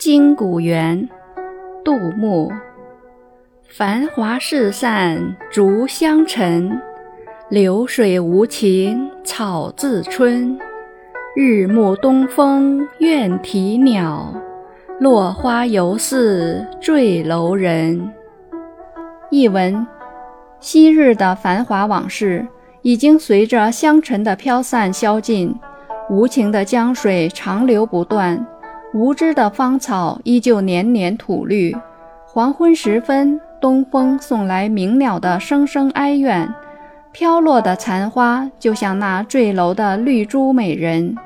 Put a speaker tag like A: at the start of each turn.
A: 金谷园，杜牧。繁华事散逐香尘，流水无情草自春。日暮东风怨啼鸟，落花犹似坠楼人。译文：昔日的繁华往事，已经随着香尘的飘散消尽，无情的江水长流不断。无知的芳草依旧年年吐绿。黄昏时分，东风送来鸣鸟的声声哀怨，飘落的残花就像那坠楼的绿珠美人。